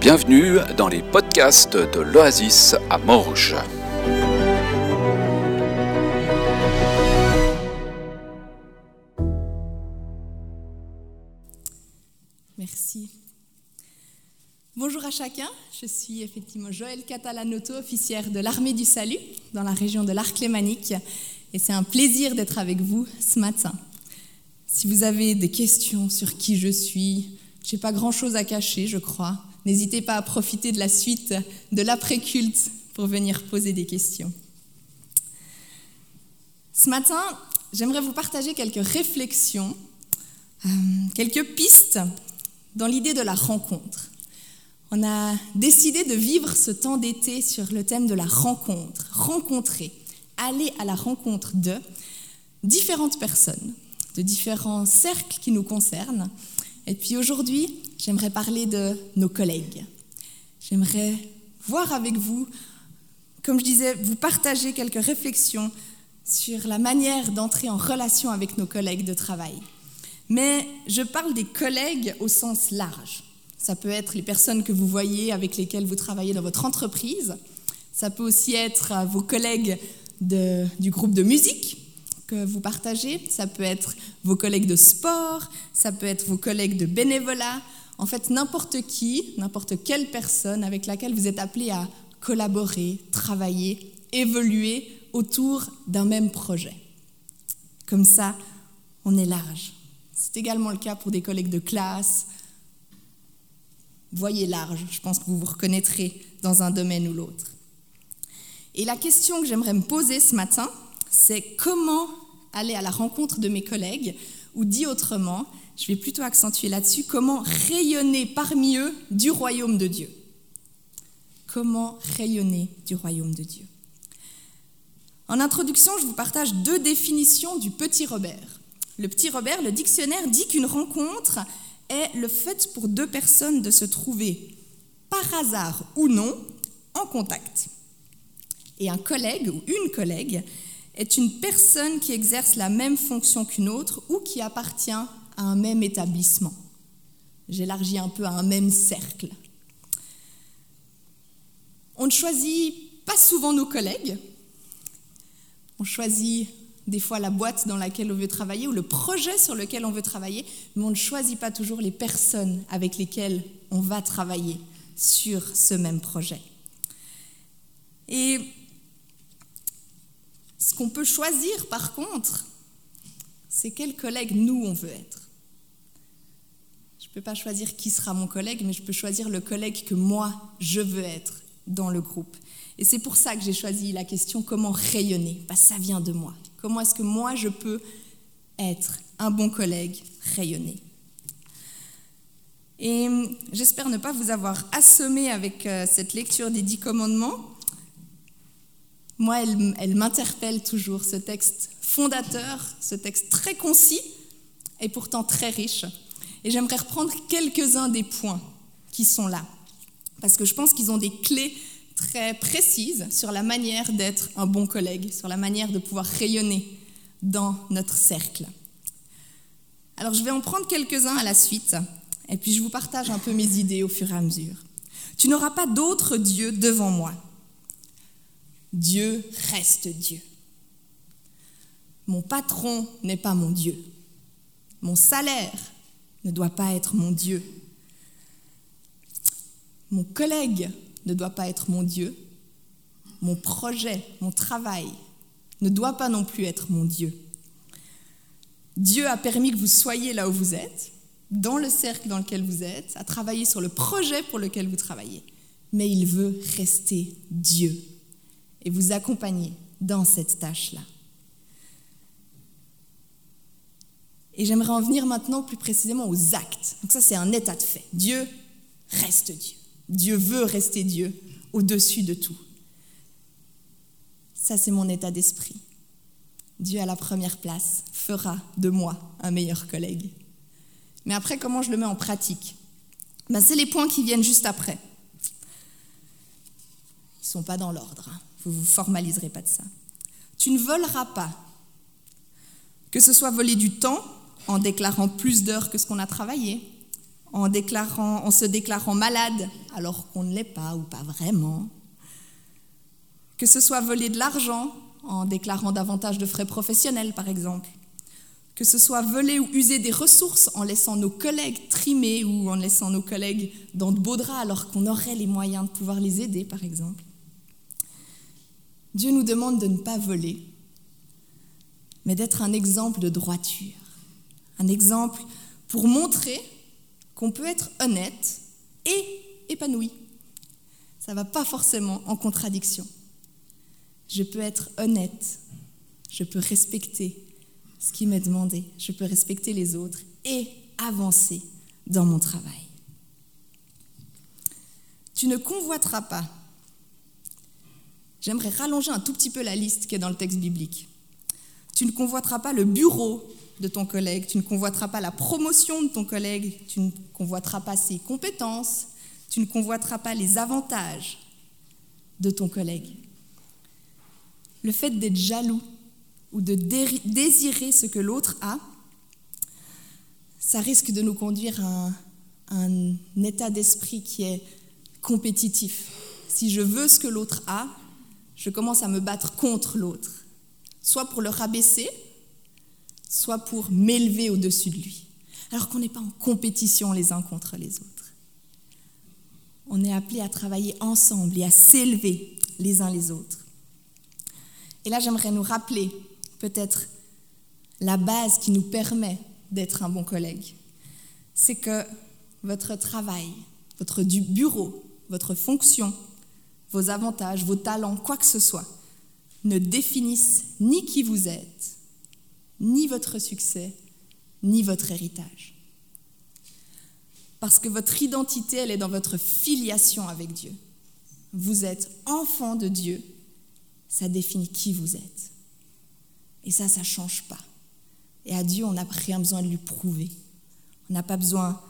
Bienvenue dans les podcasts de l'Oasis à Morges. Merci. Bonjour à chacun, je suis effectivement Joël Catalanoto, officière de l'armée du salut dans la région de l'Arc lémanique et c'est un plaisir d'être avec vous ce matin. Si vous avez des questions sur qui je suis, je n'ai pas grand-chose à cacher, je crois. N'hésitez pas à profiter de la suite de l'après-culte pour venir poser des questions. Ce matin, j'aimerais vous partager quelques réflexions, euh, quelques pistes dans l'idée de la rencontre. On a décidé de vivre ce temps d'été sur le thème de la rencontre, rencontrer, aller à la rencontre de différentes personnes, de différents cercles qui nous concernent. Et puis aujourd'hui, j'aimerais parler de nos collègues. J'aimerais voir avec vous, comme je disais, vous partager quelques réflexions sur la manière d'entrer en relation avec nos collègues de travail. Mais je parle des collègues au sens large. Ça peut être les personnes que vous voyez, avec lesquelles vous travaillez dans votre entreprise. Ça peut aussi être vos collègues du groupe de musique que vous partagez. Ça peut être vos collègues de sport, ça peut être vos collègues de bénévolat. En fait, n'importe qui, n'importe quelle personne avec laquelle vous êtes appelé à collaborer, travailler, évoluer autour d'un même projet. Comme ça, on est large. C'est également le cas pour des collègues de classe. Voyez large, je pense que vous vous reconnaîtrez dans un domaine ou l'autre. Et la question que j'aimerais me poser ce matin, c'est comment aller à la rencontre de mes collègues, ou dit autrement, je vais plutôt accentuer là-dessus, comment rayonner parmi eux du royaume de Dieu. Comment rayonner du royaume de Dieu. En introduction, je vous partage deux définitions du petit Robert. Le petit Robert, le dictionnaire, dit qu'une rencontre est le fait pour deux personnes de se trouver, par hasard ou non, en contact. Et un collègue ou une collègue est une personne qui exerce la même fonction qu'une autre ou qui appartient à un même établissement. J'élargis un peu à un même cercle. On ne choisit pas souvent nos collègues. On choisit des fois la boîte dans laquelle on veut travailler ou le projet sur lequel on veut travailler, mais on ne choisit pas toujours les personnes avec lesquelles on va travailler sur ce même projet. Et qu'on peut choisir, par contre, c'est quel collègue nous on veut être. Je ne peux pas choisir qui sera mon collègue, mais je peux choisir le collègue que moi, je veux être dans le groupe. Et c'est pour ça que j'ai choisi la question comment rayonner? Bah, ça vient de moi. Comment est-ce que moi, je peux être un bon collègue, rayonner? Et j'espère ne pas vous avoir assommé avec euh, cette lecture des dix commandements moi, elle, m'interpelle toujours, ce texte fondateur, ce texte très concis et pourtant très riche. Et j'aimerais reprendre quelques-uns des points qui sont là, parce que je pense qu'ils ont des clés très précises sur la manière d'être un bon collègue, sur la manière de pouvoir rayonner dans notre cercle. Alors je vais en prendre quelques-uns à la suite, et puis je vous partage un peu mes idées au fur et à mesure. Tu n'auras pas d'autre Dieu devant moi. Dieu reste Dieu. Mon patron n'est pas mon Dieu. Mon salaire ne doit pas être mon Dieu. Mon collègue ne doit pas être mon Dieu. Mon projet, mon travail ne doit pas non plus être mon Dieu. Dieu a permis que vous soyez là où vous êtes, dans le cercle dans lequel vous êtes, à travailler sur le projet pour lequel vous travaillez. Mais il veut rester Dieu et vous accompagner dans cette tâche-là. Et j'aimerais en venir maintenant plus précisément aux actes. Donc ça, c'est un état de fait. Dieu reste Dieu. Dieu veut rester Dieu au-dessus de tout. Ça, c'est mon état d'esprit. Dieu à la première place fera de moi un meilleur collègue. Mais après, comment je le mets en pratique? Ben, C'est les points qui viennent juste après. Ils ne sont pas dans l'ordre. Vous ne formaliserez pas de ça. Tu ne voleras pas. Que ce soit voler du temps en déclarant plus d'heures que ce qu'on a travaillé, en, déclarant, en se déclarant malade alors qu'on ne l'est pas ou pas vraiment. Que ce soit voler de l'argent en déclarant davantage de frais professionnels, par exemple. Que ce soit voler ou user des ressources en laissant nos collègues trimer ou en laissant nos collègues dans de beaux draps alors qu'on aurait les moyens de pouvoir les aider, par exemple. Dieu nous demande de ne pas voler, mais d'être un exemple de droiture, un exemple pour montrer qu'on peut être honnête et épanoui. Ça ne va pas forcément en contradiction. Je peux être honnête, je peux respecter ce qui m'est demandé, je peux respecter les autres et avancer dans mon travail. Tu ne convoiteras pas. J'aimerais rallonger un tout petit peu la liste qui est dans le texte biblique. Tu ne convoiteras pas le bureau de ton collègue, tu ne convoiteras pas la promotion de ton collègue, tu ne convoiteras pas ses compétences, tu ne convoiteras pas les avantages de ton collègue. Le fait d'être jaloux ou de désirer ce que l'autre a, ça risque de nous conduire à un, état d'esprit qui est compétitif. Si je veux ce que l'autre a, je commence à me battre contre l'autre, soit pour le rabaisser, soit pour m'élever au-dessus de lui, alors qu'on n'est pas en compétition les uns contre les autres. On est appelé à travailler ensemble et à s'élever les uns les autres. Et là, j'aimerais nous rappeler peut-être la base qui nous permet d'être un bon collègue. C'est que votre travail, votre bureau, votre fonction, vos avantages, vos talents, quoi que ce soit, ne définissent ni qui vous êtes, ni votre succès, ni votre héritage. Parce que votre identité, elle est dans votre filiation avec Dieu. Vous êtes enfant de Dieu, ça définit qui vous êtes. Et ça, ça ne change pas. Et à Dieu, on n'a rien besoin de lui prouver. On n'a pas besoin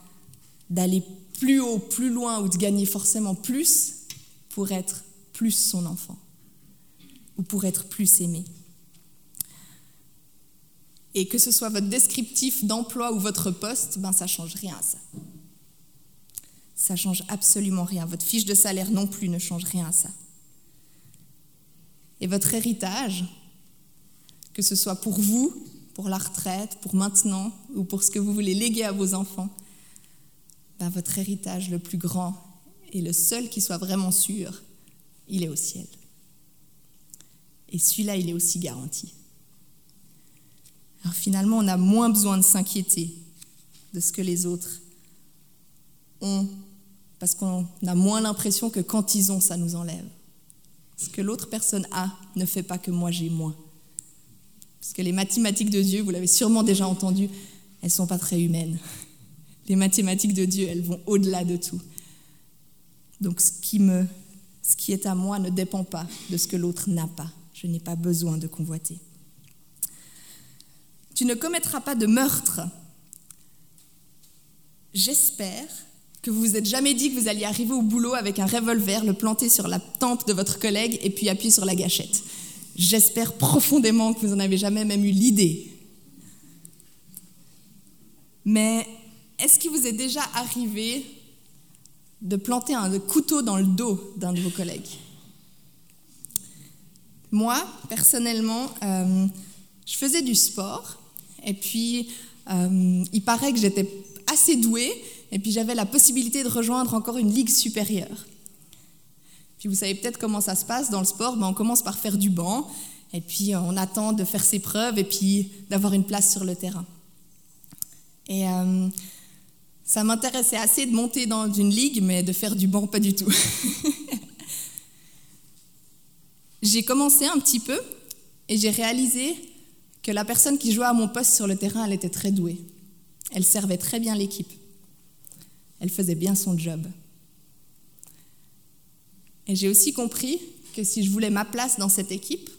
d'aller plus haut, plus loin ou de gagner forcément plus pour être plus son enfant ou pour être plus aimé. Et que ce soit votre descriptif d'emploi ou votre poste, ben ça change rien à ça. Ça change absolument rien. Votre fiche de salaire non plus ne change rien à ça. Et votre héritage, que ce soit pour vous, pour la retraite, pour maintenant ou pour ce que vous voulez léguer à vos enfants, ben votre héritage le plus grand et le seul qui soit vraiment sûr, il est au ciel. Et celui-là, il est aussi garanti. Alors finalement, on a moins besoin de s'inquiéter de ce que les autres ont, parce qu'on a moins l'impression que quand ils ont, ça nous enlève. Ce que l'autre personne a ne fait pas que moi j'ai moins. Parce que les mathématiques de Dieu, vous l'avez sûrement déjà entendu, elles ne sont pas très humaines. Les mathématiques de Dieu, elles vont au-delà de tout. Donc ce qui, me, ce qui est à moi ne dépend pas de ce que l'autre n'a pas. Je n'ai pas besoin de convoiter. Tu ne commettras pas de meurtre. J'espère que vous vous êtes jamais dit que vous alliez arriver au boulot avec un revolver, le planter sur la tempe de votre collègue et puis appuyer sur la gâchette. J'espère profondément que vous n'en avez jamais même eu l'idée. Mais est-ce qu'il vous est déjà arrivé de planter un couteau dans le dos d'un de vos collègues Moi, personnellement, euh, je faisais du sport et puis euh, il paraît que j'étais assez douée et puis j'avais la possibilité de rejoindre encore une ligue supérieure. Puis vous savez peut-être comment ça se passe dans le sport, ben on commence par faire du banc, et puis euh, on attend de faire ses preuves, et puis d'avoir une place sur le terrain. Ça m'intéressait assez de monter dans une ligue, mais de faire du banc, pas du tout. j'ai commencé un petit peu, et j'ai réalisé que la personne qui jouait à mon poste sur le terrain, elle était très douée. Elle servait très bien l'équipe. Elle faisait bien son job. Et j'ai aussi compris que si je voulais ma place dans cette équipe,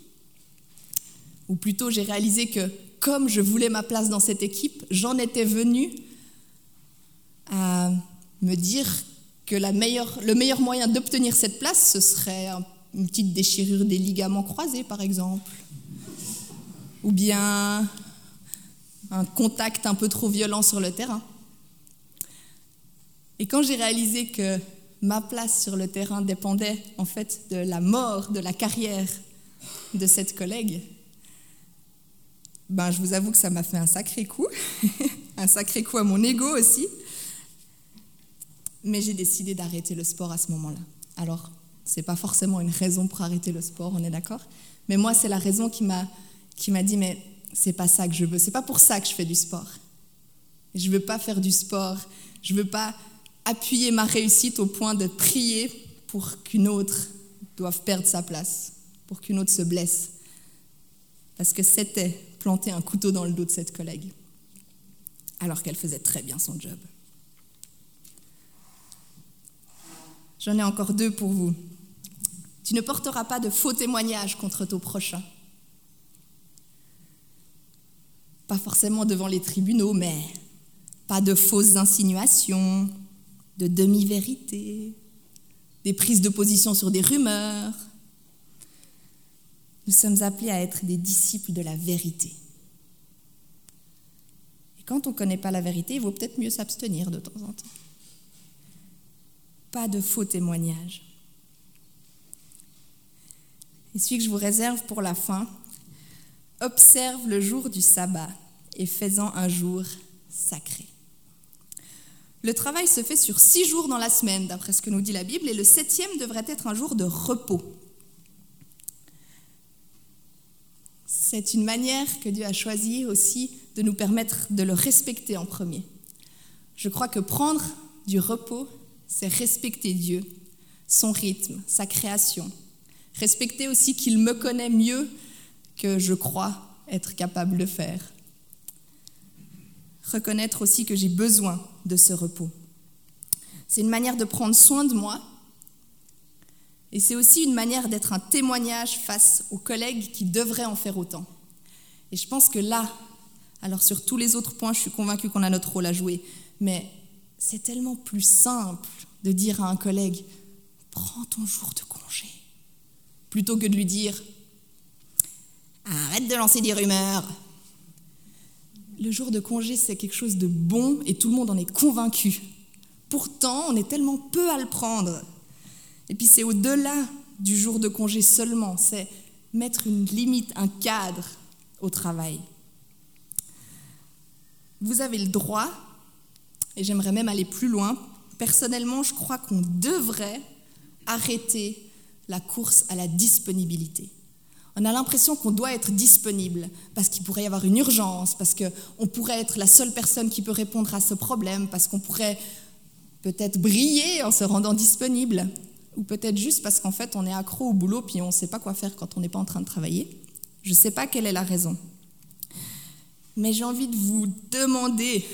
ou plutôt j'ai réalisé que comme je voulais ma place dans cette équipe, j'en étais venue à me dire que le meilleur moyen d'obtenir cette place, ce serait une petite déchirure des ligaments croisés, par exemple, ou bien un contact un peu trop violent sur le terrain. Et quand j'ai réalisé que ma place sur le terrain dépendait en fait de la mort, de la carrière de cette collègue, ben, je vous avoue que ça m'a fait un sacré coup, un sacré coup à mon ego aussi. Mais j'ai décidé d'arrêter le sport à ce moment-là. Alors, ce n'est pas forcément une raison pour arrêter le sport, on est d'accord Mais moi, c'est la raison qui m'a, dit, mais c'est pas ça que je veux, c'est pas pour ça que je fais du sport. Je veux pas faire du sport, je veux pas appuyer ma réussite au point de prier pour qu'une autre doive perdre sa place, pour qu'une autre se blesse. Parce que c'était planter un couteau dans le dos de cette collègue, alors qu'elle faisait très bien son job. J'en ai encore deux pour vous. Tu ne porteras pas de faux témoignages contre ton prochain. Pas forcément devant les tribunaux, mais pas de fausses insinuations, de demi-vérités, des prises de position sur des rumeurs. Nous sommes appelés à être des disciples de la vérité. Et quand on ne connaît pas la vérité, il vaut peut-être mieux s'abstenir de temps en temps. Pas de faux témoignages. Et celui que je vous réserve pour la fin, observe le jour du sabbat et fais-en un jour sacré. Le travail se fait sur six jours dans la semaine, d'après ce que nous dit la Bible, et le septième devrait être un jour de repos. C'est une manière que Dieu a choisie aussi de nous permettre de le respecter en premier. Je crois que prendre du repos, c'est respecter Dieu, son rythme, sa création. Respecter aussi qu'il me connaît mieux que je crois être capable de faire. Reconnaître aussi que j'ai besoin de ce repos. C'est une manière de prendre soin de moi et c'est aussi une manière d'être un témoignage face aux collègues qui devraient en faire autant. Et je pense que là, alors sur tous les autres points, je suis convaincue qu'on a notre rôle à jouer, mais c'est tellement plus simple de dire à un collègue, prends ton jour de congé, plutôt que de lui dire, arrête de lancer des rumeurs, le jour de congé, c'est quelque chose de bon et tout le monde en est convaincu. Pourtant, on est tellement peu à le prendre. Et puis c'est au-delà du jour de congé seulement, c'est mettre une limite, un cadre au travail. Vous avez le droit, et j'aimerais même aller plus loin, personnellement, je crois qu'on devrait arrêter la course à la disponibilité on a l'impression qu'on doit être disponible parce qu'il pourrait y avoir une urgence, parce qu'on pourrait être la seule personne qui peut répondre à ce problème, parce qu'on pourrait peut-être briller en se rendant disponible, ou peut-être juste parce qu'en fait on est accro au boulot puis on ne sait pas quoi faire quand on n'est pas en train de travailler. Je ne sais pas quelle est la raison. Mais j'ai envie de vous demander,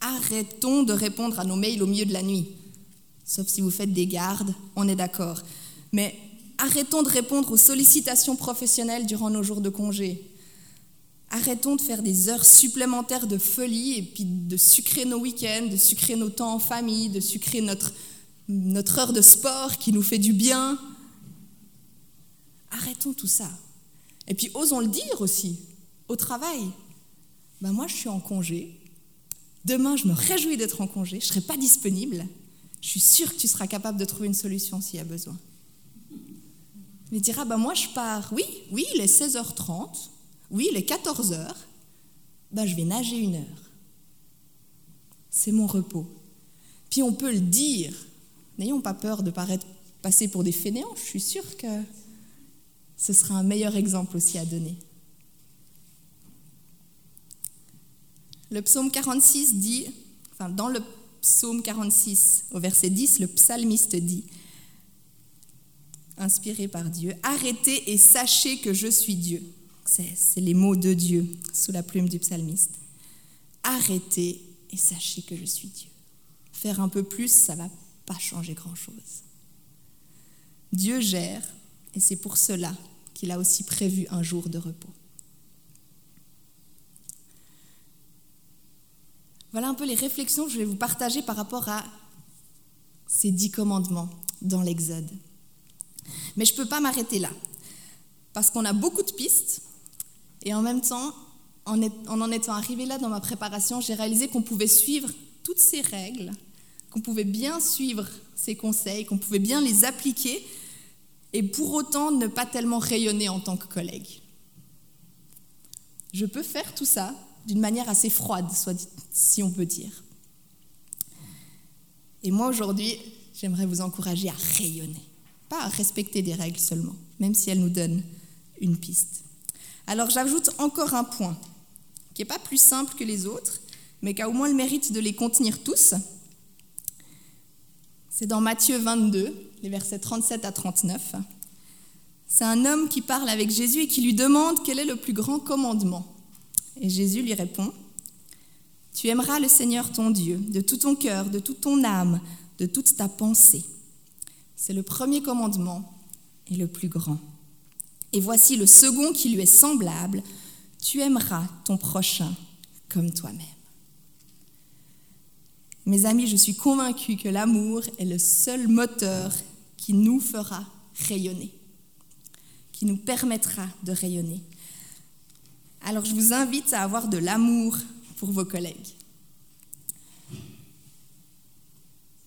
arrêtons de répondre à nos mails au milieu de la nuit. Sauf si vous faites des gardes, on est d'accord. Mais Arrêtons de répondre aux sollicitations professionnelles durant nos jours de congé. Arrêtons de faire des heures supplémentaires de folie et puis de sucrer nos week-ends, de sucrer nos temps en famille, de sucrer notre, notre heure de sport qui nous fait du bien. Arrêtons tout ça. Et puis osons le dire aussi, au travail. Ben moi, je suis en congé. Demain, je me réjouis d'être en congé. Je ne serai pas disponible. Je suis sûre que tu seras capable de trouver une solution s'il y a besoin. Il dira, bah moi je pars, oui, oui, il est 16h30, oui, il est 14h, bah je vais nager une heure. C'est mon repos. Puis on peut le dire, n'ayons pas peur de paraître passer pour des fainéants, je suis sûre que ce sera un meilleur exemple aussi à donner. Le psaume 46 dit, dans le psaume 46, au verset 10, le psalmiste dit, inspiré par Dieu. Arrêtez et sachez que je suis Dieu. C'est les mots de Dieu sous la plume du psalmiste. Arrêtez et sachez que je suis Dieu. Faire un peu plus, ça ne va pas changer grand-chose. Dieu gère et c'est pour cela qu'il a aussi prévu un jour de repos. Voilà un peu les réflexions que je vais vous partager par rapport à ces dix commandements dans l'Exode. Mais je ne peux pas m'arrêter là, parce qu'on a beaucoup de pistes, et en même temps, en, en étant arrivé là dans ma préparation, j'ai réalisé qu'on pouvait suivre toutes ces règles qu'on pouvait bien suivre ces conseils, qu'on pouvait bien les appliquer et pour autant ne pas tellement rayonner en tant que collègue. Je peux faire tout ça d'une manière assez froide, si on peut dire. Et moi aujourd'hui, j'aimerais vous encourager à rayonner, pas à respecter des règles seulement, même si elles nous donnent une piste. Alors j'ajoute encore un point, qui n'est pas plus simple que les autres, mais qui a au moins le mérite de les contenir tous. C'est dans Matthieu 22, les versets 37 à 39. C'est un homme qui parle avec Jésus et qui lui demande quel est le plus grand commandement. Et Jésus lui répond, Tu aimeras le Seigneur ton Dieu de tout ton cœur, de toute ton âme, de toute ta pensée. C'est le premier commandement et le plus grand. Et voici le second qui lui est semblable, Tu aimeras ton prochain comme toi-même. Mes amis, je suis convaincue que l'amour est le seul moteur qui nous fera rayonner qui nous permettra de rayonner. Alors je vous invite à avoir de l'amour pour vos collègues.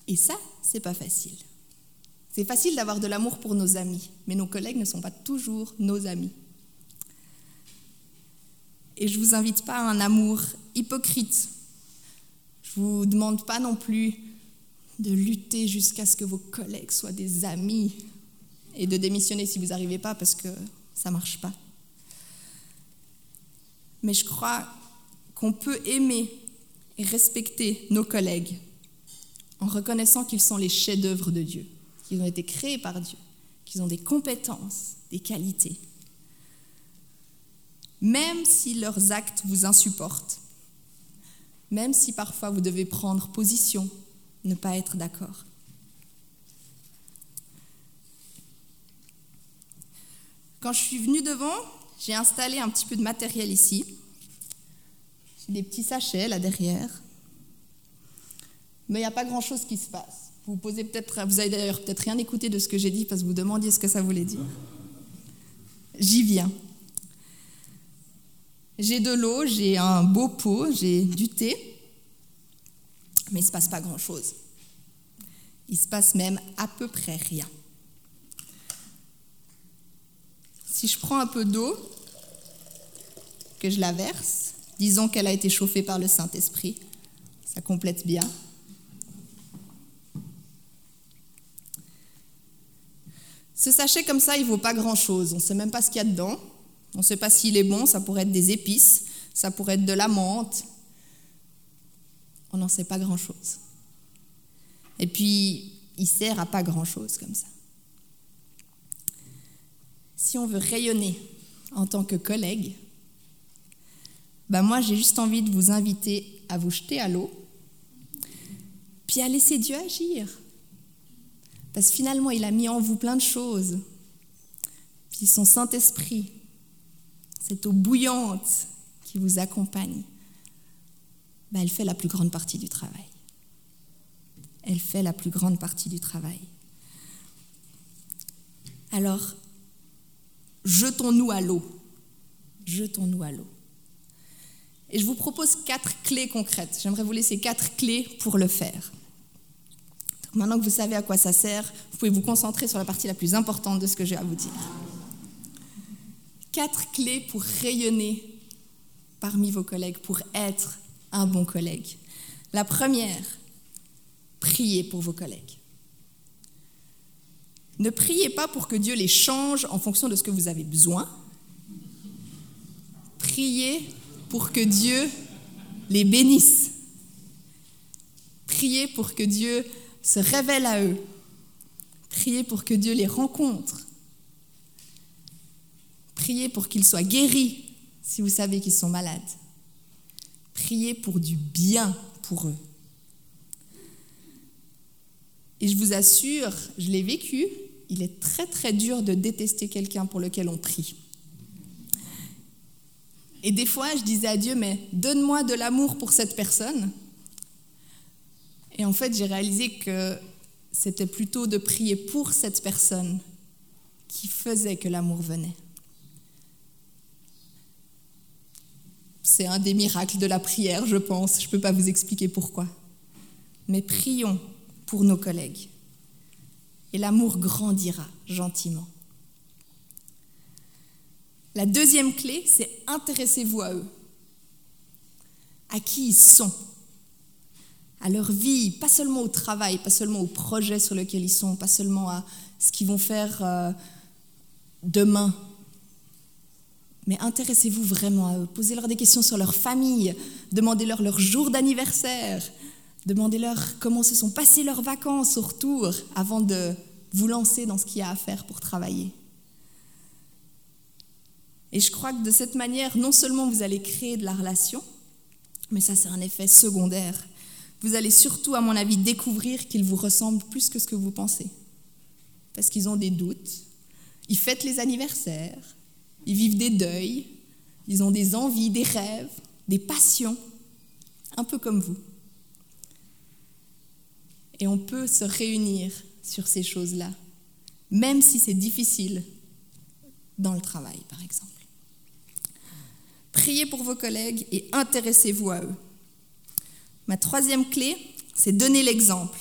Et ça, c'est pas facile. C'est facile d'avoir de l'amour pour nos amis, mais nos collègues ne sont pas toujours nos amis. Et je vous invite pas à un amour hypocrite. Je vous demande pas non plus de lutter jusqu'à ce que vos collègues soient des amis et de démissionner si vous n'arrivez pas parce que ça ne marche pas. Mais je crois qu'on peut aimer et respecter nos collègues en reconnaissant qu'ils sont les chefs-d'œuvre de Dieu, qu'ils ont été créés par Dieu, qu'ils ont des compétences, des qualités. Même si leurs actes vous insupportent, même si parfois vous devez prendre position, ne pas être d'accord. Quand je suis venue devant, j'ai installé un petit peu de matériel ici. J'ai des petits sachets là derrière. Mais il n'y a pas grand-chose qui se passe. Vous posez peut-être, vous avez d'ailleurs peut-être rien écouté de ce que j'ai dit parce que vous demandiez ce que ça voulait dire. J'y viens. J'ai de l'eau, j'ai un beau pot, j'ai du thé, mais il ne se passe pas grand-chose. Il se passe même à peu près rien. Si je prends un peu d'eau, que je la verse, disons qu'elle a été chauffée par le Saint-Esprit, ça complète bien. Ce sachet comme ça, il vaut pas grand-chose. On ne sait même pas ce qu'il y a dedans. On ne sait pas s'il est bon. Ça pourrait être des épices, ça pourrait être de la menthe. On n'en sait pas grand-chose. Et puis, il sert à pas grand-chose comme ça si on veut rayonner en tant que collègue, ben moi j'ai juste envie de vous inviter à vous jeter à l'eau, puis à laisser Dieu agir. Parce que finalement, il a mis en vous plein de choses. Puis son Saint-Esprit, cette eau bouillante qui vous accompagne, ben elle fait la plus grande partie du travail. Elle fait la plus grande partie du travail. Alors, jetons-nous à l'eau. Jetons-nous à l'eau. Et je vous propose quatre clés concrètes. J'aimerais vous laisser quatre clés pour le faire. maintenant que vous savez à quoi ça sert, vous pouvez vous concentrer sur la partie la plus importante de ce que j'ai à vous dire. Quatre clés pour rayonner parmi vos collègues, pour être un bon collègue. La première, priez pour vos collègues. Ne priez pas pour que Dieu les change en fonction de ce que vous avez besoin. Priez pour que Dieu les bénisse. Priez pour que Dieu se révèle à eux. Priez pour que Dieu les rencontre. Priez pour qu'ils soient guéris si vous savez qu'ils sont malades. Priez pour du bien pour eux. Et je vous assure, je l'ai vécu, il est très très dur de détester quelqu'un pour lequel on prie. Et des fois, je disais à Dieu, mais donne-moi de l'amour pour cette personne. Et en fait, j'ai réalisé que c'était plutôt de prier pour cette personne qui faisait que l'amour venait. c'est un des miracles de la prière, je pense. Je ne peux pas vous expliquer pourquoi. Mais prions pour nos collègues. Et l'amour grandira gentiment. La deuxième clé, c'est intéressez-vous à eux, à qui ils sont, à leur vie, pas seulement au travail, pas seulement au projet sur lequel ils sont, pas seulement à ce qu'ils vont faire euh, demain. Mais intéressez-vous vraiment à eux. Posez-leur des questions sur leur famille, demandez-leur leur jour d'anniversaire, demandez-leur comment se sont passées leurs vacances au retour avant de vous lancer dans ce qu'il y a à faire pour travailler. Et je crois que de cette manière, non seulement vous allez créer de la relation, mais ça c'est un effet secondaire. Vous allez surtout, à mon avis, découvrir qu'ils vous ressemblent plus que ce que vous pensez. Parce qu'ils ont des doutes, ils fêtent les anniversaires, ils vivent des deuils, ils ont des envies, des rêves, des passions, un peu comme vous. Et on peut se réunir sur ces choses-là, même si c'est difficile dans le travail, par exemple. Priez pour vos collègues et intéressez-vous à eux. Ma troisième clé, c'est donner l'exemple.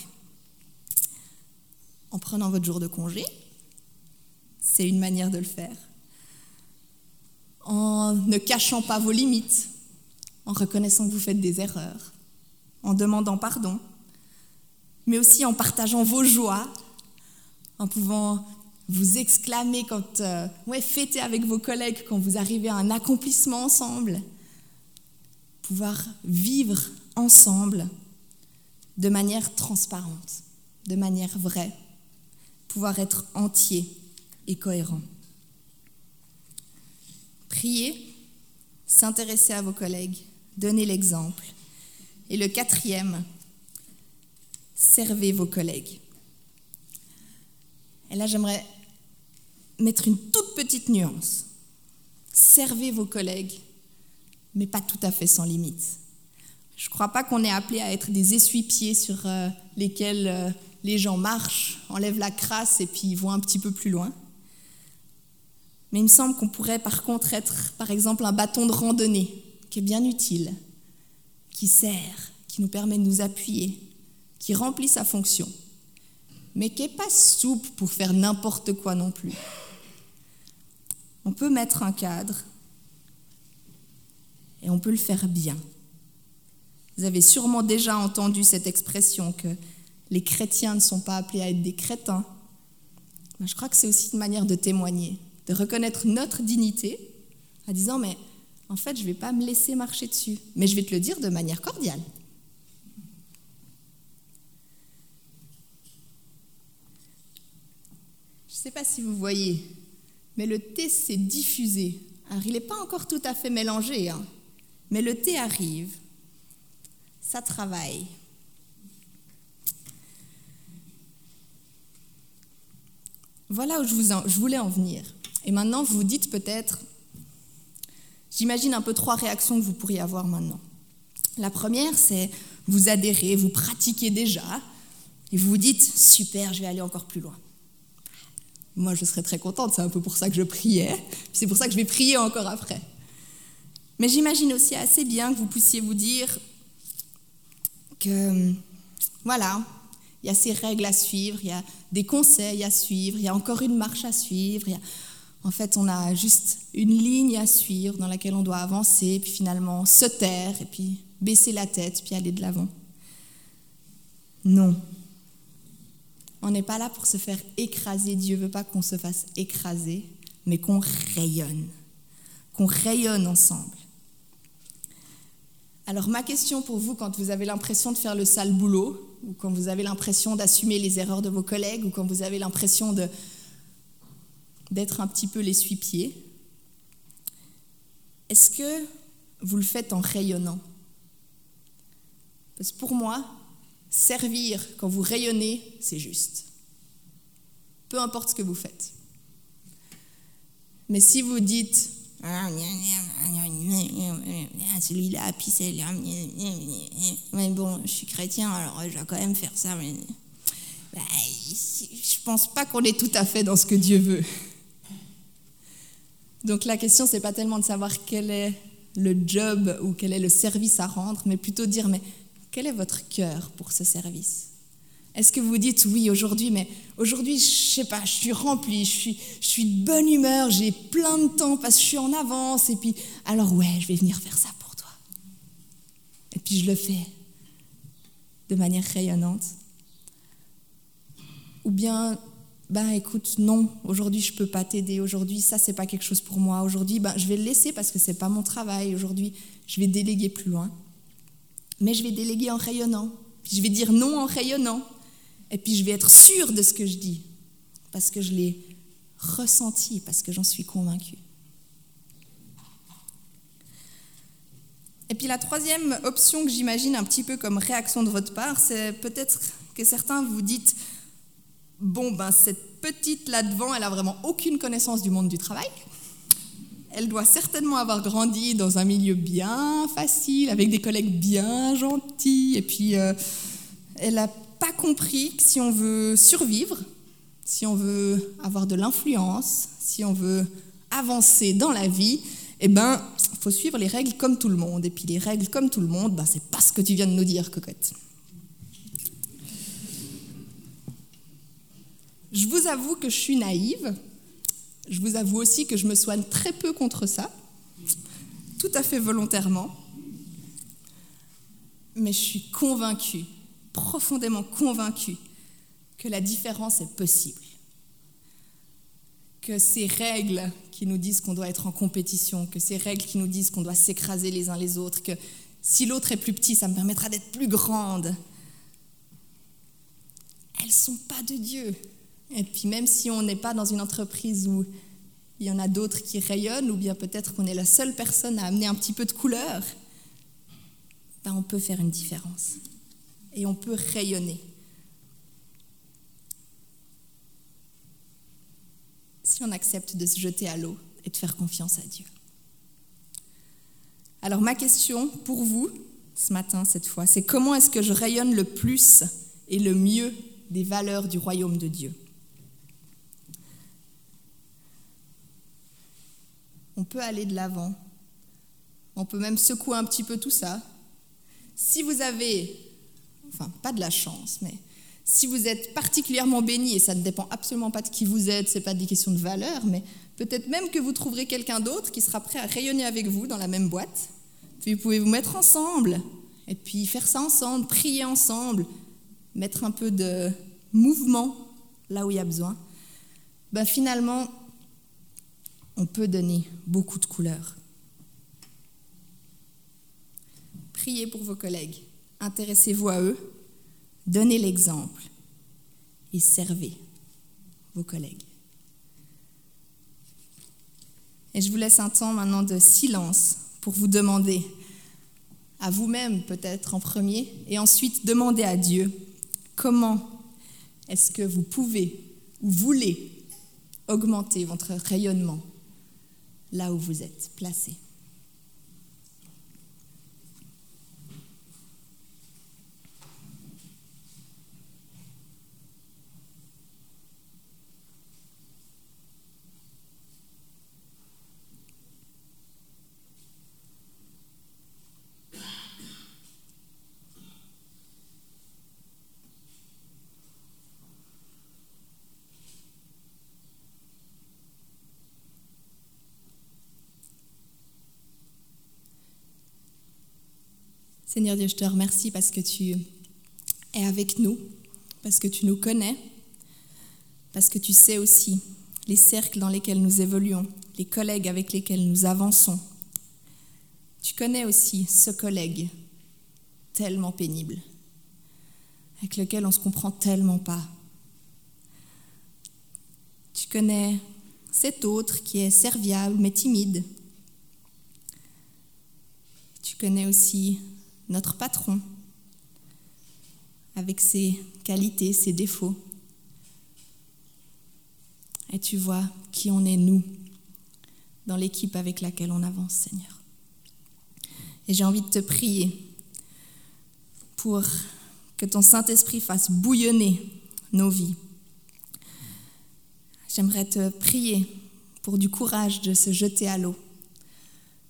En prenant votre jour de congé, c'est une manière de le faire. En ne cachant pas vos limites, en reconnaissant que vous faites des erreurs, en demandant pardon, mais aussi en partageant vos joies, en pouvant vous exclamer quand, euh, ouais, fêter avec vos collègues quand vous arrivez à un accomplissement ensemble, pouvoir vivre ensemble de manière transparente, de manière vraie, pouvoir être entier et cohérent. Priez, s'intéresser à vos collègues, donner l'exemple. Et le quatrième, servez vos collègues. Et là, j'aimerais mettre une toute petite nuance. Servez vos collègues, mais pas tout à fait sans limite. Je ne crois pas qu'on est appelé à être des essuie-pieds sur euh, lesquels euh, les gens marchent, enlèvent la crasse et puis vont un petit peu plus loin. Mais il me semble qu'on pourrait par contre être, par exemple, un bâton de randonnée qui est bien utile, qui sert, qui nous permet de nous appuyer, qui remplit sa fonction, mais qui n'est pas souple pour faire n'importe quoi non plus. On peut mettre un cadre et on peut le faire bien. Vous avez sûrement déjà entendu cette expression que les chrétiens ne sont pas appelés à être des crétins. Je crois que c'est aussi une manière de témoigner, de reconnaître notre dignité en disant mais en fait je ne vais pas me laisser marcher dessus, mais je vais te le dire de manière cordiale. Je ne sais pas si vous voyez, mais le thé s'est diffusé. Il n'est pas encore tout à fait mélangé, hein, mais le thé arrive ça travaille. Voilà où je, je voulais en venir. Et maintenant, vous vous dites peut-être, j'imagine un peu trois réactions que vous pourriez avoir maintenant. La première, c'est vous adhérez, vous pratiquez déjà, et vous vous dites, super, je vais aller encore plus loin. Moi, je serais très contente, c'est un peu pour ça que je priais, c'est pour ça que je vais prier encore après. Mais j'imagine aussi assez bien que vous puissiez vous dire, que, voilà, il y a ces règles à suivre, il y a des conseils à suivre, il y a encore une marche à suivre. En fait, on a juste une ligne à suivre dans laquelle on doit avancer, puis finalement se taire, et puis baisser la tête, puis aller de l'avant. Non. On n'est pas là pour se faire écraser. Dieu veut pas qu'on se fasse écraser, mais qu'on rayonne. Qu'on rayonne ensemble. Alors ma question pour vous, quand vous avez l'impression de faire le sale boulot, ou quand vous avez l'impression d'assumer les erreurs de vos collègues, ou quand vous avez l'impression d'être un petit peu l'essuie-pied, est-ce que vous le faites en rayonnant? Parce que pour moi, servir quand vous rayonnez, c'est juste. Peu importe ce que vous faites. Mais si vous dites ah, celui-là, puis celle-là. Mais bon, je suis chrétien, alors je vais quand même faire ça. Mais... Bah, je pense pas qu'on est tout à fait dans ce que Dieu veut. Donc la question, c'est pas tellement de savoir quel est le job ou quel est le service à rendre, mais plutôt dire, mais quel est votre cœur pour ce service? Est-ce que vous dites oui aujourd'hui, mais aujourd'hui, je sais pas, je suis remplie, je suis, je suis de bonne humeur, j'ai plein de temps parce que je suis en avance, et puis alors ouais, je vais venir faire ça pour toi. Et puis je le fais de manière rayonnante. Ou bien, ben écoute, non, aujourd'hui je peux pas t'aider, aujourd'hui ça c'est pas quelque chose pour moi, aujourd'hui ben je vais le laisser parce que c'est pas mon travail, aujourd'hui je vais déléguer plus loin. Mais je vais déléguer en rayonnant, puis je vais dire non en rayonnant. Et puis je vais être sûre de ce que je dis, parce que je l'ai ressenti, parce que j'en suis convaincue. Et puis la troisième option que j'imagine un petit peu comme réaction de votre part, c'est peut-être que certains vous dites, bon, ben cette petite là devant, elle a vraiment aucune connaissance du monde du travail. Elle doit certainement avoir grandi dans un milieu bien facile, avec des collègues bien gentils, et puis euh, elle a pas compris que si on veut survivre, si on veut avoir de l'influence, si on veut avancer dans la vie, eh ben, faut suivre les règles comme tout le monde. Et puis les règles comme tout le monde, ben, c'est pas ce que tu viens de nous dire, cocotte. Je vous avoue que je suis naïve. Je vous avoue aussi que je me soigne très peu contre ça, tout à fait volontairement. Mais je suis convaincue profondément convaincu que la différence est possible. Que ces règles qui nous disent qu'on doit être en compétition, que ces règles qui nous disent qu'on doit s'écraser les uns les autres, que si l'autre est plus petit, ça me permettra d'être plus grande, elles ne sont pas de Dieu. Et puis même si on n'est pas dans une entreprise où il y en a d'autres qui rayonnent, ou bien peut-être qu'on est la seule personne à amener un petit peu de couleur, ben on peut faire une différence et on peut rayonner. Si on accepte de se jeter à l'eau et de faire confiance à Dieu. Alors ma question pour vous ce matin, cette fois, c'est comment est-ce que je rayonne le plus et le mieux des valeurs du royaume de Dieu? On peut aller de l'avant. On peut même secouer un petit peu tout ça. Si vous avez enfin pas de la chance, mais si vous êtes particulièrement béni, et ça ne dépend absolument pas de qui vous êtes, ce n'est pas des questions de valeur, mais peut-être même que vous trouverez quelqu'un d'autre qui sera prêt à rayonner avec vous dans la même boîte. Puis vous pouvez vous mettre ensemble, et puis faire ça ensemble, prier ensemble, mettre un peu de mouvement là où il y a besoin. Ben finalement, on peut donner beaucoup de couleurs. Priez pour vos collègues intéressez-vous à eux, donnez l'exemple et servez vos collègues. Et je vous laisse un temps maintenant de silence pour vous demander à vous-même peut-être en premier, et ensuite demander à Dieu comment est-ce que vous pouvez ou voulez augmenter votre rayonnement là où vous êtes placé. Seigneur Dieu, je te remercie parce que tu es avec nous, parce que tu nous connais, parce que tu sais aussi les cercles dans lesquels nous évoluons, les collègues avec lesquels nous avançons. Tu connais aussi ce collègue tellement pénible, avec lequel on ne se comprend tellement pas. Tu connais cet autre qui est serviable mais timide. Tu connais aussi notre patron, avec ses qualités, ses défauts. Et tu vois qui on est, nous, dans l'équipe avec laquelle on avance, Seigneur. Et j'ai envie de te prier pour que ton Saint-Esprit fasse bouillonner nos vies. J'aimerais te prier pour du courage de se jeter à l'eau,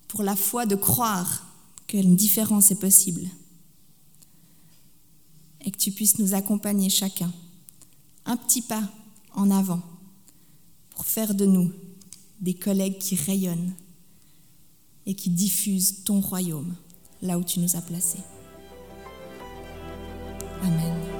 pour la foi de croire qu'une différence est possible. et que tu puisses nous accompagner chacun, un petit pas en avant, pour faire de nous des collègues qui rayonnent et qui diffusent ton royaume là où tu nous as placés. Amen.